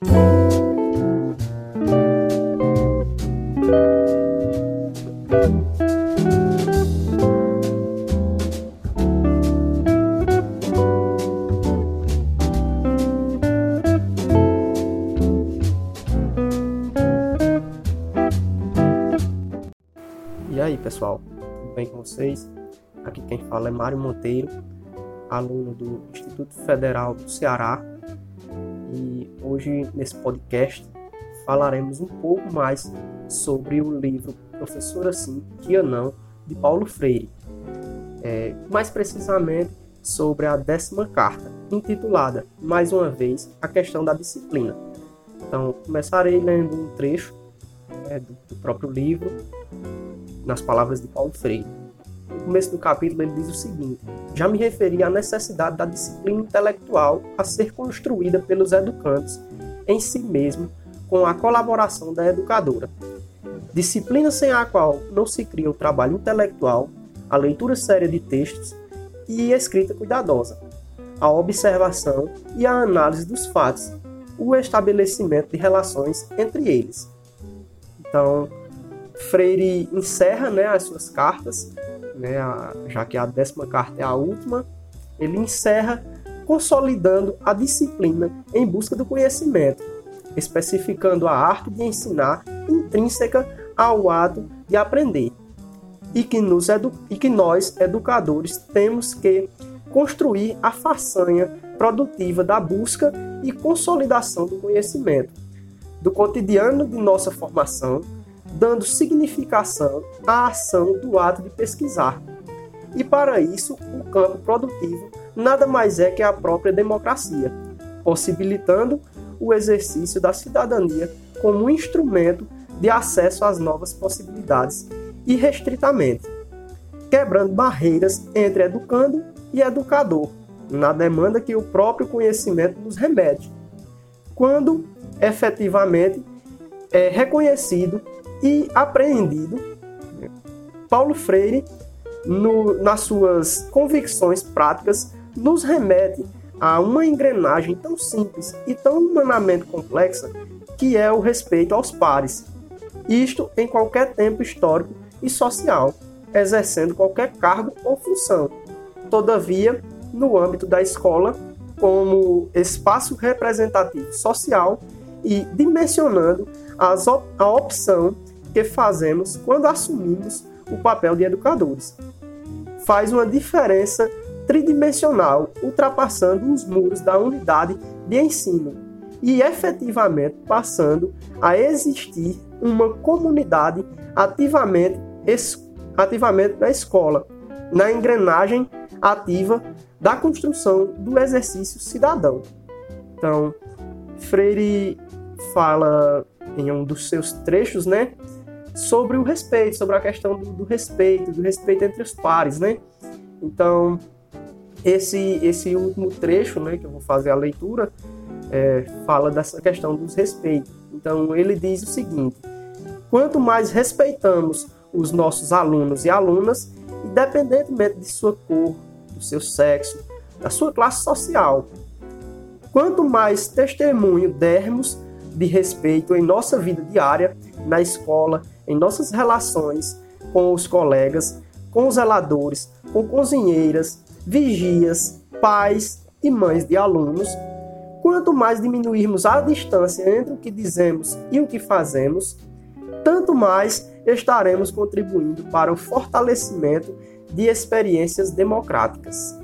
E aí, pessoal, tudo bem com vocês? Aqui quem fala é Mário Monteiro, aluno do Instituto Federal do Ceará. E hoje, nesse podcast, falaremos um pouco mais sobre o livro Professora Sim, Tia Não, de Paulo Freire. É, mais precisamente sobre a décima carta, intitulada, mais uma vez, A Questão da Disciplina. Então, começarei lendo um trecho é, do, do próprio livro nas palavras de Paulo Freire. Começo do capítulo ele diz o seguinte: Já me referi à necessidade da disciplina intelectual a ser construída pelos educantes em si mesmo com a colaboração da educadora. Disciplina sem a qual não se cria o trabalho intelectual, a leitura séria de textos e escrita cuidadosa, a observação e a análise dos fatos, o estabelecimento de relações entre eles. Então, Freire encerra né, as suas cartas, né, a, já que a décima carta é a última, ele encerra consolidando a disciplina em busca do conhecimento, especificando a arte de ensinar intrínseca ao ato de aprender, e que, nos e que nós, educadores, temos que construir a façanha produtiva da busca e consolidação do conhecimento, do cotidiano de nossa formação, dando significação à ação do ato de pesquisar. E para isso, o campo produtivo nada mais é que a própria democracia, possibilitando o exercício da cidadania como um instrumento de acesso às novas possibilidades irrestritamente, quebrando barreiras entre educando e educador, na demanda que o próprio conhecimento nos remete, quando efetivamente é reconhecido e apreendido, Paulo Freire, no, nas suas convicções práticas, nos remete a uma engrenagem tão simples e tão humanamente complexa que é o respeito aos pares. Isto em qualquer tempo histórico e social, exercendo qualquer cargo ou função. Todavia, no âmbito da escola, como espaço representativo social e dimensionando op a opção que fazemos quando assumimos o papel de educadores. Faz uma diferença tridimensional, ultrapassando os muros da unidade de ensino e efetivamente passando a existir uma comunidade ativamente, ativamente na escola, na engrenagem ativa da construção do exercício cidadão. Então, Freire fala em um dos seus trechos, né, sobre o respeito, sobre a questão do, do respeito, do respeito entre os pares, né? Então, esse, esse último trecho, né, que eu vou fazer a leitura, é, fala dessa questão dos respeitos. Então, ele diz o seguinte: quanto mais respeitamos os nossos alunos e alunas, independentemente de sua cor, do seu sexo, da sua classe social, quanto mais testemunho dermos de respeito em nossa vida diária, na escola, em nossas relações com os colegas, com os zeladores, com cozinheiras, vigias, pais e mães de alunos, quanto mais diminuirmos a distância entre o que dizemos e o que fazemos, tanto mais estaremos contribuindo para o fortalecimento de experiências democráticas.